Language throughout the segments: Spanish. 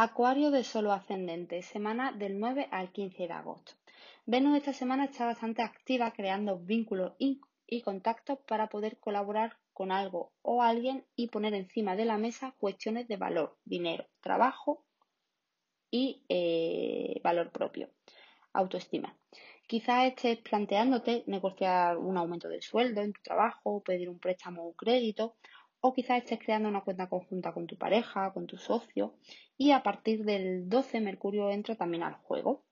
Acuario de Solo Ascendente, semana del 9 al 15 de agosto. Venus esta semana está bastante activa creando vínculos y, contactos para poder colaborar con algo o alguien y poner encima de la mesa cuestiones de valor, dinero, trabajo y eh, valor propio, autoestima. Quizás estés planteándote negociar un aumento de sueldo en tu trabajo, pedir un préstamo o crédito o quizás estés creando una cuenta conjunta con tu pareja, con tu socio, y a partir del 12 Mercurio entra también al juego.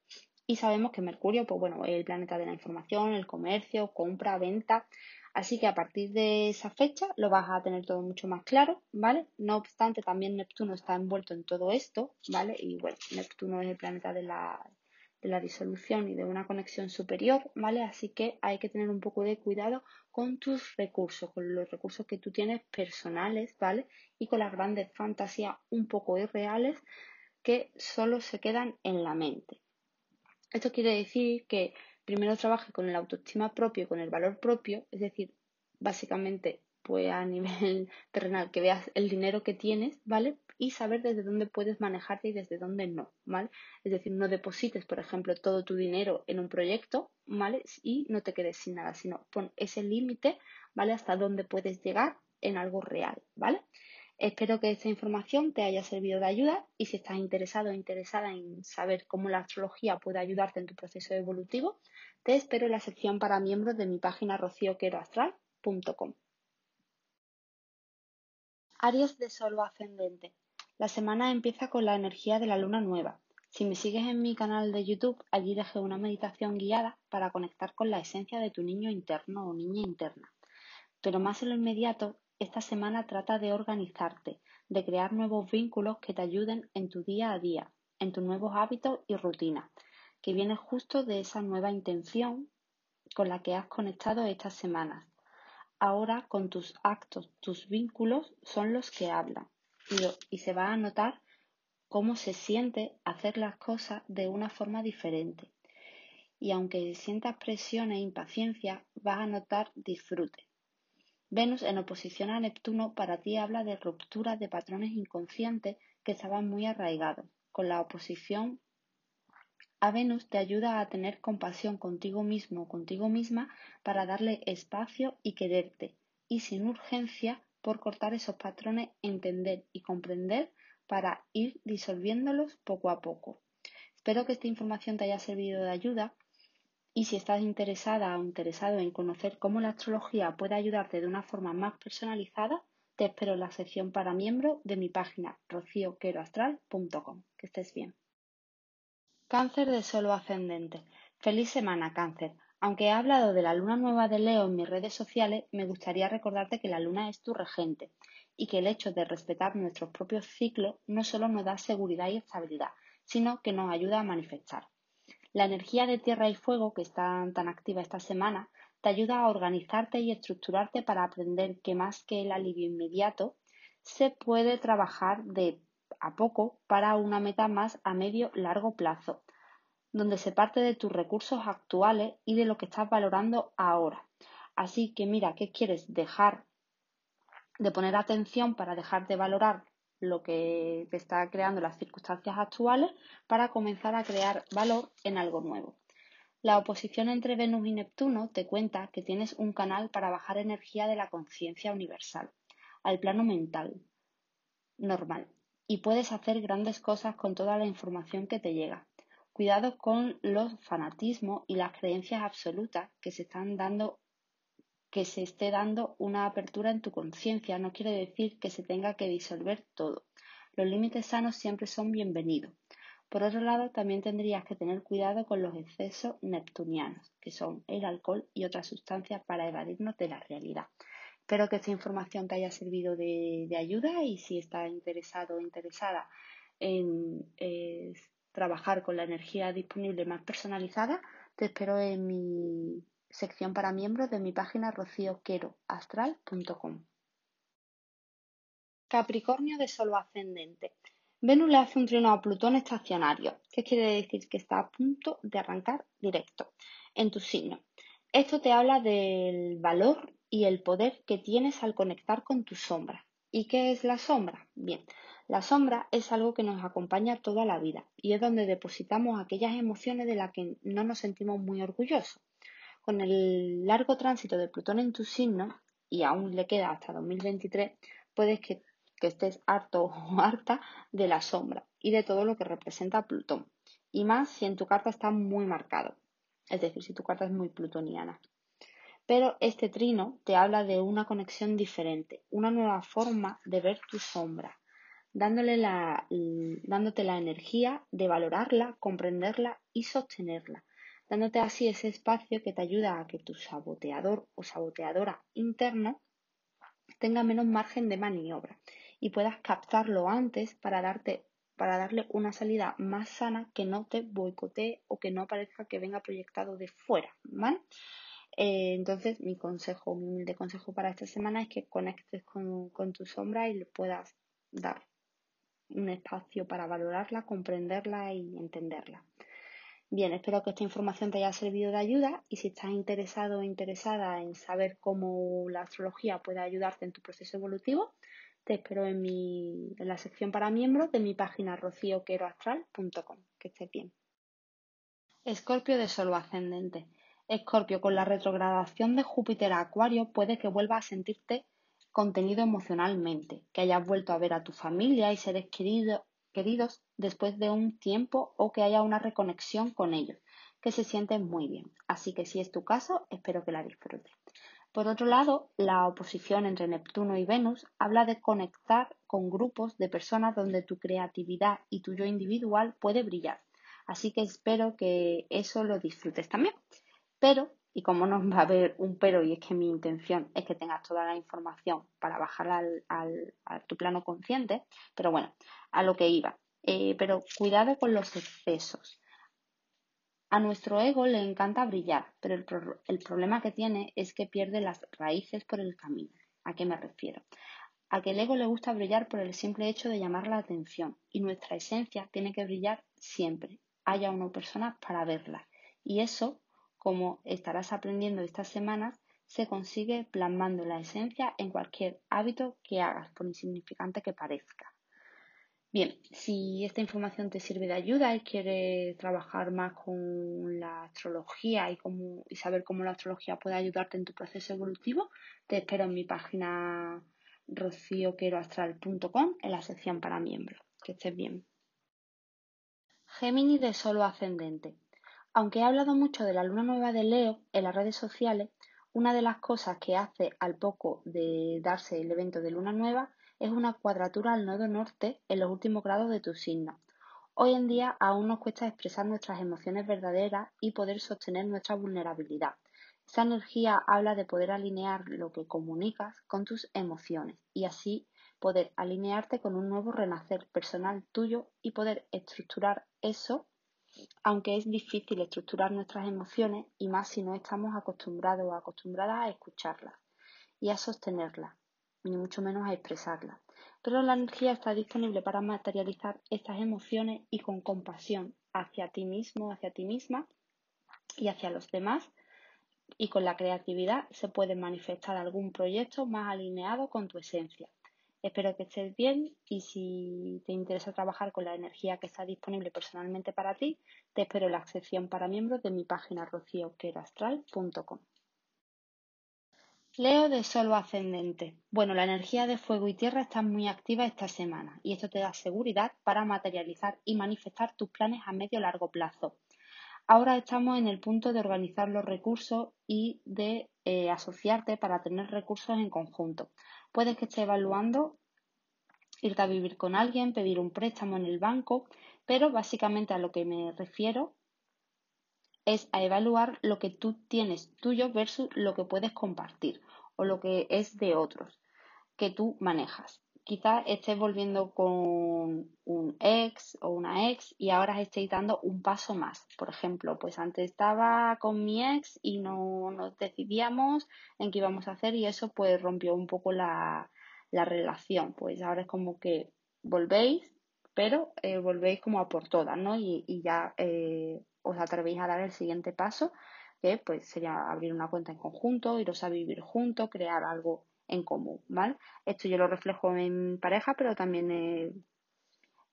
Y sabemos que Mercurio, pues bueno, es el planeta de la información, el comercio, compra, venta. Así que a partir de esa fecha lo vas a tener todo mucho más claro, ¿vale? No obstante, también Neptuno está envuelto en todo esto, ¿vale? Y bueno, Neptuno es el planeta de la de la disolución y de una conexión superior, ¿vale? Así que hay que tener un poco de cuidado con tus recursos, con los recursos que tú tienes personales, ¿vale? Y con las grandes fantasías un poco irreales que solo se quedan en la mente. Esto quiere decir que primero trabaje con el autoestima propio con el valor propio, es decir, básicamente pues a nivel terrenal, que veas el dinero que tienes, ¿vale? Y saber desde dónde puedes manejarte y desde dónde no, ¿vale? Es decir, no deposites, por ejemplo, todo tu dinero en un proyecto, ¿vale? Y no te quedes sin nada, sino pon ese límite, ¿vale? Hasta dónde puedes llegar en algo real, ¿vale? Espero que esta información te haya servido de ayuda y si estás interesado o interesada en saber cómo la astrología puede ayudarte en tu proceso evolutivo, te espero en la sección para miembros de mi página rocioqueroastral.com. Aries de Sol ascendente. La semana empieza con la energía de la luna nueva. Si me sigues en mi canal de YouTube, allí dejé una meditación guiada para conectar con la esencia de tu niño interno o niña interna. Pero más en lo inmediato, esta semana trata de organizarte, de crear nuevos vínculos que te ayuden en tu día a día, en tus nuevos hábitos y rutinas, que viene justo de esa nueva intención con la que has conectado estas semanas Ahora con tus actos, tus vínculos son los que hablan y, se va a notar cómo se siente hacer las cosas de una forma diferente. Y aunque sientas presión e impaciencia, vas a notar disfrute. Venus en oposición a Neptuno para ti habla de ruptura de patrones inconscientes que estaban muy arraigados. Con la oposición a Venus te ayuda a tener compasión contigo mismo o contigo misma para darle espacio y quererte, y sin urgencia por cortar esos patrones, entender y comprender para ir disolviéndolos poco a poco. Espero que esta información te haya servido de ayuda y si estás interesada o interesado en conocer cómo la astrología puede ayudarte de una forma más personalizada, te espero en la sección para miembros de mi página rocioqueroastral.com. Que estés bien. Cáncer de solo ascendente. Feliz semana, cáncer. Aunque he hablado de la luna nueva de Leo en mis redes sociales, me gustaría recordarte que la luna es tu regente y que el hecho de respetar nuestros propios ciclos no solo nos da seguridad y estabilidad, sino que nos ayuda a manifestar. La energía de tierra y fuego que está tan activa esta semana te ayuda a organizarte y estructurarte para aprender que más que el alivio inmediato, se puede trabajar de a poco para una meta más a medio largo plazo, donde se parte de tus recursos actuales y de lo que estás valorando ahora. Así que mira, ¿qué quieres dejar de poner atención para dejar de valorar lo que te está creando las circunstancias actuales para comenzar a crear valor en algo nuevo? La oposición entre Venus y Neptuno te cuenta que tienes un canal para bajar energía de la conciencia universal al plano mental normal y puedes hacer grandes cosas con toda la información que te llega. Cuidado con los fanatismos y las creencias absolutas que se están dando que se esté dando una apertura en tu conciencia no quiere decir que se tenga que disolver todo. Los límites sanos siempre son bienvenidos. Por otro lado, también tendrías que tener cuidado con los excesos neptunianos, que son el alcohol y otras sustancias para evadirnos de la realidad. Espero que esta información te haya servido de, ayuda y si estás interesado o interesada en trabajar con la energía disponible más personalizada, te espero en mi sección para miembros de mi página rocioqueroastral.com. Capricornio de solo ascendente. Venus le hace un trino a Plutón estacionario, que quiere decir que está a punto de arrancar directo en tu signo. Esto te habla del valor y el poder que tienes al conectar con tu sombra. ¿Y qué es la sombra? Bien, La sombra es algo que nos acompaña toda la vida y es donde depositamos aquellas emociones de las que no nos sentimos muy orgullosos. Con el largo tránsito de Plutón en tu signo, y aún le queda hasta 2023, puedes que, que estés harto o harta de la sombra y de todo lo que representa Plutón. Y más si en tu carta está muy marcado, es decir, si tu carta es muy plutoniana. Pero este trino te habla de una conexión diferente, una nueva forma de ver tu sombra, dándole la, dándote la energía de valorarla, comprenderla y sostenerla, dándote así ese espacio que te ayuda a que tu saboteador o saboteadora interno tenga menos margen de maniobra y puedas captarlo antes para darte para darle una salida más sana que no te boicotee o que no parezca que venga proyectado de fuera, ¿vale? Eh, entonces, mi consejo, mi humilde consejo para esta semana es que conectes con, con tu sombra y le puedas dar un espacio para valorarla, comprenderla y entenderla. Bien, espero que esta información te haya servido de ayuda y si estás interesado o interesada en saber cómo la astrología puede ayudarte en tu proceso evolutivo, te espero en, mi, en la sección para miembros de mi página rocioqueroastral.com. Que estés bien. Escorpio de solo ascendente. Escorpio, con la retrogradación de Júpiter a Acuario puede que vuelva a sentirte contenido emocionalmente, que hayas vuelto a ver a tu familia y seres queridos después de un tiempo o que haya una reconexión con ellos, que se sienten muy bien. Así que si es tu caso, espero que la disfrutes. Por otro lado, la oposición entre Neptuno y Venus habla de conectar con grupos de personas donde tu creatividad y tu yo individual puede brillar. Así que espero que eso lo disfrutes también. Pero y como no va a haber un pero, y es que mi intención es que tengas toda la información para bajar al, a tu plano consciente, pero bueno, a lo que iba. Eh, pero cuidado con los excesos. A nuestro ego le encanta brillar, pero el, el problema que tiene es que pierde las raíces por el camino. ¿A qué me refiero? A que el ego le gusta brillar por el simple hecho de llamar la atención y nuestra esencia tiene que brillar siempre, haya una persona para verla. Y eso como estarás aprendiendo estas semanas, se consigue plasmando la esencia en cualquier hábito que hagas, por insignificante que parezca. Bien, si esta información te sirve de ayuda y quieres trabajar más con la astrología y, saber cómo la astrología puede ayudarte en tu proceso evolutivo, te espero en mi página rocioqueroastral.com en la sección para miembros. Que estés bien. Géminis de solo ascendente. Aunque he hablado mucho de la luna nueva de Leo en las redes sociales, una de las cosas que hace al poco de darse el evento de luna nueva es una cuadratura al nodo norte en los últimos grados de tu signo. Hoy en día aún nos cuesta expresar nuestras emociones verdaderas y poder sostener nuestra vulnerabilidad. Esa energía habla de poder alinear lo que comunicas con tus emociones y así poder alinearte con un nuevo renacer personal tuyo y poder estructurar eso aunque es difícil estructurar nuestras emociones y más si no estamos acostumbrados o acostumbradas a escucharlas y a sostenerlas, ni mucho menos a expresarlas. Pero la energía está disponible para materializar estas emociones y con compasión hacia ti mismo, hacia ti misma y hacia los demás. Y con la creatividad se puede manifestar algún proyecto más alineado con tu esencia. Espero que estés bien y si te interesa trabajar con la energía que está disponible personalmente para ti, te espero la sección para miembros de mi página rocioqueroastral.com. Leo de solo ascendente. Bueno, la energía de fuego y tierra está muy activa esta semana y esto te da seguridad para materializar y manifestar tus planes a medio largo plazo. Ahora estamos en el punto de organizar los recursos y de eh, asociarte para tener recursos en conjunto. Puedes que estés evaluando irte a vivir con alguien, pedir un préstamo en el banco, pero básicamente a lo que me refiero es a evaluar lo que tú tienes tuyo versus lo que puedes compartir o lo que es de otros que tú manejas. Quizás estés volviendo con un ex o una ex y ahora estéis dando un paso más. Por ejemplo, pues antes estaba con mi ex y no nos decidíamos en qué íbamos a hacer y eso pues rompió un poco la, relación. Pues ahora es como que volvéis, pero eh, volvéis como a por todas, ¿no? Y, ya eh, os atrevéis a dar el siguiente paso, que pues sería abrir una cuenta en conjunto, iros a vivir juntos, crear algo en común, ¿vale? Esto yo lo reflejo en pareja, pero también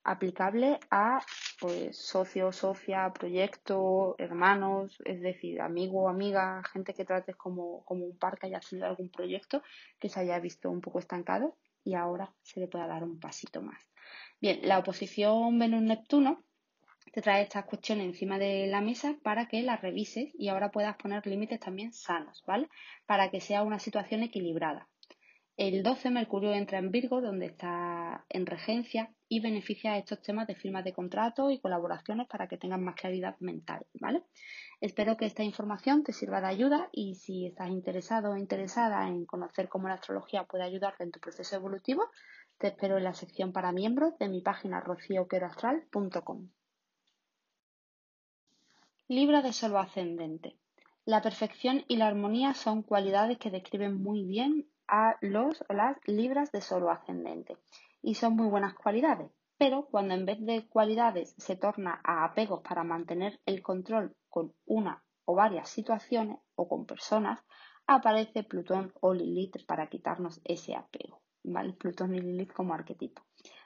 aplicable a pues, socio, socia, proyecto, hermanos, es decir, amigo, amiga, gente que trates como, como un par que haya sido algún proyecto que se haya visto un poco estancado y ahora se le pueda dar un pasito más. Bien, la oposición Venus-Neptuno te trae estas cuestiones encima de la mesa para que las revises y ahora puedas poner límites también sanos, ¿vale? Para que sea una situación equilibrada. El 12 Mercurio entra en Virgo, donde está en regencia, y beneficia a estos temas de firmas de contratos y colaboraciones para que tengan más claridad mental, ¿vale? Espero que esta información te sirva de ayuda y si estás interesado o interesada en conocer cómo la astrología puede ayudarte en tu proceso evolutivo, te espero en la sección para miembros de mi página rocioqueroastral.com. Libra de Sol ascendente. La perfección y la armonía son cualidades que describen muy bien a los las libras de solo ascendente y son muy buenas cualidades. Pero cuando en vez de cualidades se torna a apegos para mantener el control con una o varias situaciones o con personas, aparece Plutón o Lilith para quitarnos ese apego. ¿vale? Plutón y Lilith como arquetipo,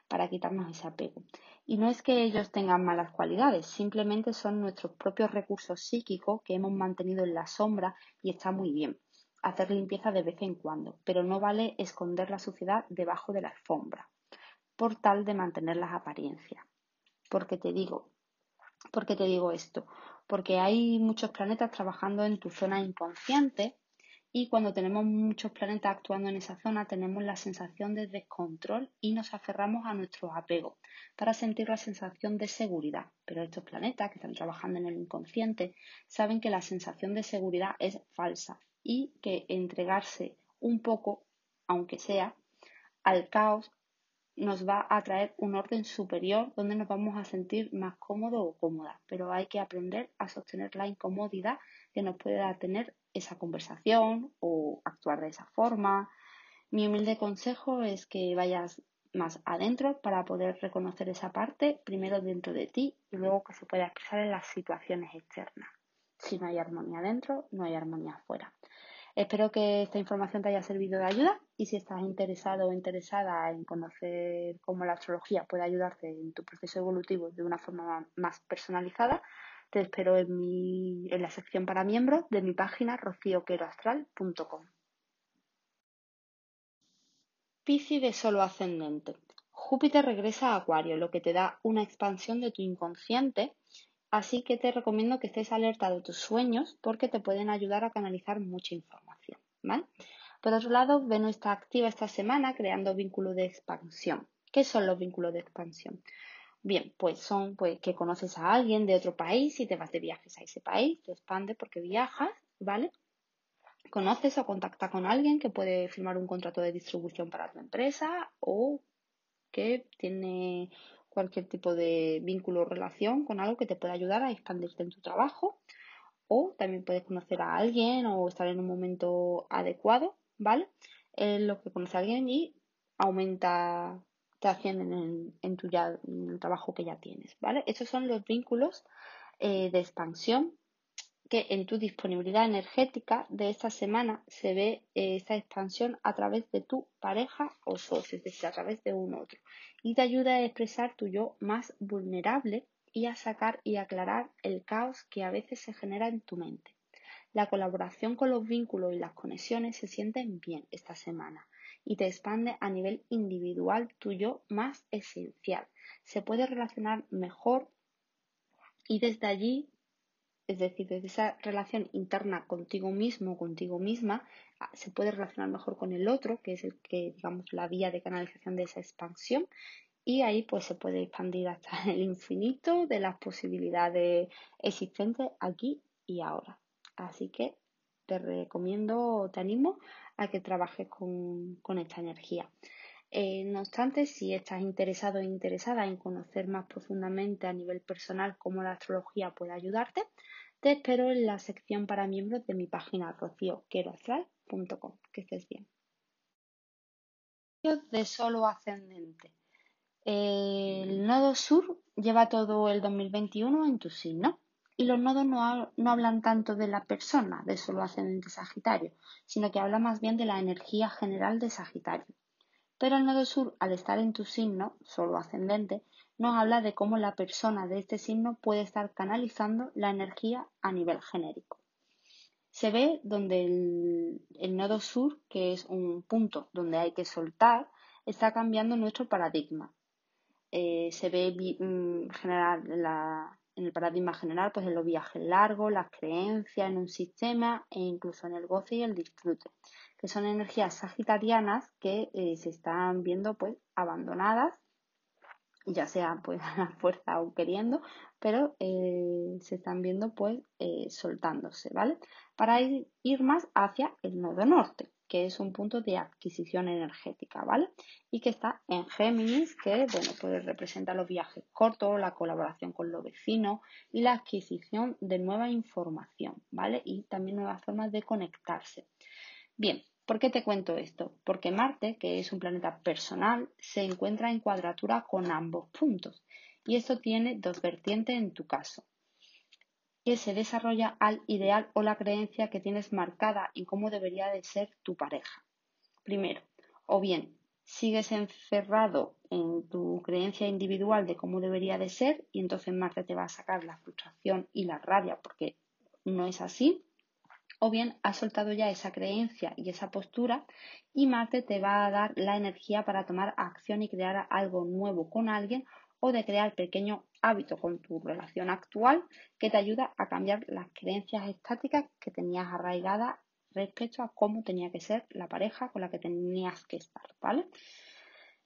para quitarnos ese apego. Y no es que ellos tengan malas cualidades, simplemente son nuestros propios recursos psíquicos que hemos mantenido en la sombra y está muy bien hacer limpieza de vez en cuando, pero no vale esconder la suciedad debajo de la alfombra, por tal de mantener las apariencias. Porque te digo, porque te digo esto, porque hay muchos planetas trabajando en tu zona inconsciente y cuando tenemos muchos planetas actuando en esa zona tenemos la sensación de descontrol y nos aferramos a nuestros apegos para sentir la sensación de seguridad. Pero estos planetas que están trabajando en el inconsciente saben que la sensación de seguridad es falsa y que entregarse un poco, aunque sea, al caos nos va a traer un orden superior donde nos vamos a sentir más cómodos o cómodas. Pero hay que aprender a sostener la incomodidad que nos puede tener esa conversación o actuar de esa forma. Mi humilde consejo es que vayas más adentro para poder reconocer esa parte, primero dentro de ti y luego que se pueda expresar en las situaciones externas. Si no hay armonía dentro, no hay armonía afuera. Espero que esta información te haya servido de ayuda y si estás interesado o interesada en conocer cómo la astrología puede ayudarte en tu proceso evolutivo de una forma más personalizada, te espero en, la sección para miembros de mi página rocioqueroastral.com. Piscis de solo ascendente. Júpiter regresa a Acuario, lo que te da una expansión de tu inconsciente Así que te recomiendo que estés alerta de tus sueños porque te pueden ayudar a canalizar mucha información. ¿vale? Por otro lado, Venus está activa esta semana creando vínculos de expansión. ¿Qué son los vínculos de expansión? Bien, pues son pues, que conoces a alguien de otro país y te vas de viajes a ese país, te expande porque viajas, ¿vale? Conoces o contactas con alguien que puede firmar un contrato de distribución para tu empresa o que tiene cualquier tipo de vínculo o relación con algo que te pueda ayudar a expandirte en tu trabajo. O también puedes conocer a alguien o estar en un momento adecuado, ¿vale? En lo que conoce a alguien y aumenta, te ascienden en, tu trabajo que ya tienes, ¿vale? Estos son los vínculos eh, de expansión que en tu disponibilidad energética de esta semana se ve eh, esta expansión a través de tu pareja o socio, es decir, a través de un otro. Y te ayuda a expresar tu yo más vulnerable y a sacar y aclarar el caos que a veces se genera en tu mente. La colaboración con los vínculos y las conexiones se sienten bien esta semana y te expande a nivel individual tu yo más esencial. Se puede relacionar mejor y desde allí es decir, desde esa relación interna contigo mismo, contigo misma, ah, se puede relacionar mejor con el otro, que es el que, digamos, la vía de canalización de esa expansión, y ahí pues se puede expandir hasta el infinito de las posibilidades existentes aquí y ahora. Así que te recomiendo, te animo a que trabajes con, esta energía. Eh, no obstante, si estás interesado o interesada en conocer más profundamente a nivel personal cómo la astrología puede ayudarte, te espero en la sección para miembros de mi página rocioqueroastral.com. Que estés bien. De solo ascendente. El nodo sur lleva todo el 2021 en tu signo. Y los nodos no, no, hablan tanto de la persona de solo ascendente Sagitario, sino que habla más bien de la energía general de Sagitario. Pero el nodo sur, al estar en tu signo, solo ascendente, nos habla de cómo la persona de este signo puede estar canalizando la energía a nivel genérico. Se ve donde el, nodo sur, que es un punto donde hay que soltar, está cambiando nuestro paradigma. Eh, se ve mm, general, en el paradigma general pues en los viajes largos, las creencias en un sistema e incluso en el goce y el disfrute, que son energías sagitarianas que eh, se están viendo pues abandonadas ya sea pues a la fuerza o queriendo, pero eh, se están viendo pues eh, soltándose, ¿vale? Para ir, ir, más hacia el nodo norte, que es un punto de adquisición energética, ¿vale? Y que está en Géminis, que, bueno, pues representa los viajes cortos, la colaboración con los vecinos y la adquisición de nueva información, ¿vale? Y también nuevas formas de conectarse. Bien, ¿Por qué te cuento esto? Porque Marte, que es un planeta personal, se encuentra en cuadratura con ambos puntos. Y esto tiene dos vertientes en tu caso. Que se desarrolla al ideal o la creencia que tienes marcada en cómo debería de ser tu pareja. Primero, o bien sigues encerrado en tu creencia individual de cómo debería de ser y entonces Marte te va a sacar la frustración y la rabia porque no es así o bien has soltado ya esa creencia y esa postura y Marte te va a dar la energía para tomar acción y crear algo nuevo con alguien o de crear pequeño hábito con tu relación actual que te ayuda a cambiar las creencias estáticas que tenías arraigadas respecto a cómo tenía que ser la pareja con la que tenías que estar, ¿vale?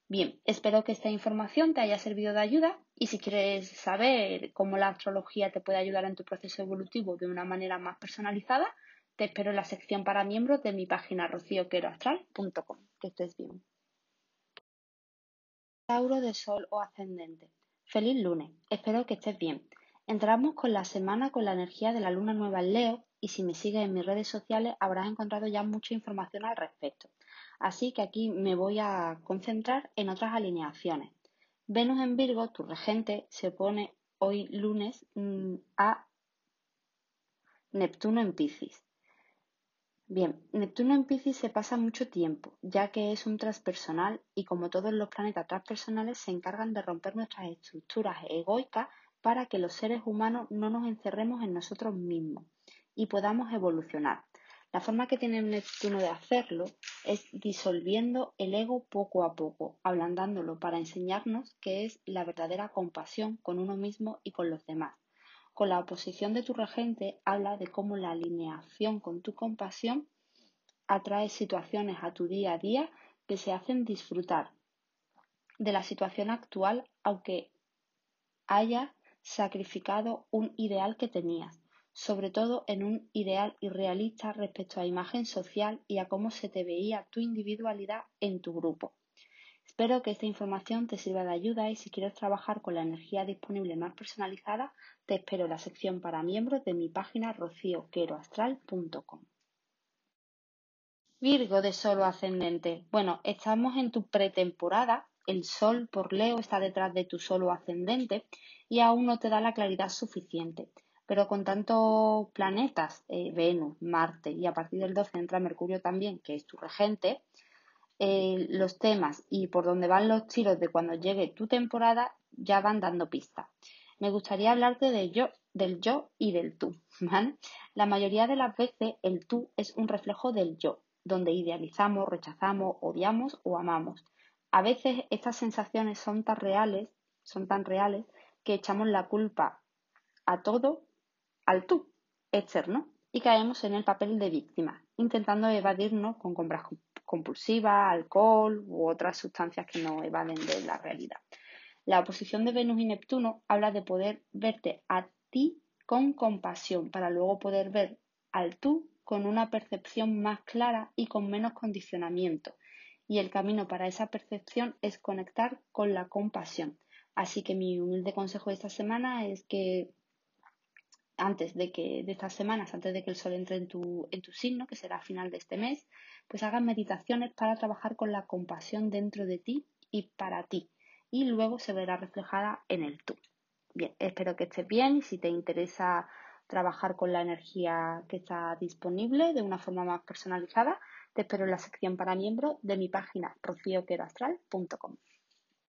Bien, espero que esta información te haya servido de ayuda y si quieres saber cómo la astrología te puede ayudar en tu proceso evolutivo de una manera más personalizada, te espero en la sección para miembros de mi página rocioqueroastral.com. Que estés bien. Tauro de Sol o Ascendente. Feliz lunes. Espero que estés bien. Entramos con la semana con la energía de la luna nueva en Leo y si me sigues en mis redes sociales habrás encontrado ya mucha información al respecto. Así que aquí me voy a concentrar en otras alineaciones. Venus en Virgo, tu regente, se opone hoy lunes mm, a Neptuno en Piscis. Bien, Neptuno en Piscis se pasa mucho tiempo, ya que es un transpersonal y como todos los planetas transpersonales se encargan de romper nuestras estructuras egoicas para que los seres humanos no nos encerremos en nosotros mismos y podamos evolucionar. La forma que tiene Neptuno de hacerlo es disolviendo el ego poco a poco, ablandándolo para enseñarnos qué es la verdadera compasión con uno mismo y con los demás. Con la oposición de tu regente habla de cómo la alineación con tu compasión atrae situaciones a tu día a día que se hacen disfrutar de la situación actual aunque haya sacrificado un ideal que tenías, sobre todo en un ideal irrealista respecto a imagen social y a cómo se te veía tu individualidad en tu grupo. Espero que esta información te sirva de ayuda y si quieres trabajar con la energía disponible más personalizada, te espero en la sección para miembros de mi página rocioqueroastral.com. Virgo de Sol ascendente. Bueno, estamos en tu pretemporada. El Sol por Leo está detrás de tu Sol ascendente y aún no te da la claridad suficiente. Pero con tantos planetas, eh, Venus, Marte y a partir del 12 entra Mercurio también, que es tu regente, eh, los temas y por dónde van los tiros de cuando llegue tu temporada ya van dando pistas. Me gustaría hablarte de yo, del yo y del tú. La mayoría de las veces el tú es un reflejo del yo, donde idealizamos, rechazamos, odiamos o amamos. A veces estas sensaciones son tan reales, son tan reales que echamos la culpa a todo al tú externo y caemos en el papel de víctima, intentando evadirnos con compras compulsiva, alcohol u otras sustancias que no evaden de la realidad. La oposición de Venus y Neptuno habla de poder verte a ti con compasión para luego poder ver al tú con una percepción más clara y con menos condicionamiento. Y el camino para esa percepción es conectar con la compasión. Así que mi humilde consejo de esta semana es que antes de que de estas semanas, antes de que el sol entre en tu, en tu signo, que será a final de este mes, pues hagas meditaciones para trabajar con la compasión dentro de ti y para ti. Y luego se verá reflejada en el tú. Bien, espero que estés bien si te interesa trabajar con la energía que está disponible de una forma más personalizada, te espero en la sección para miembros de mi página rocioqueroastral.com.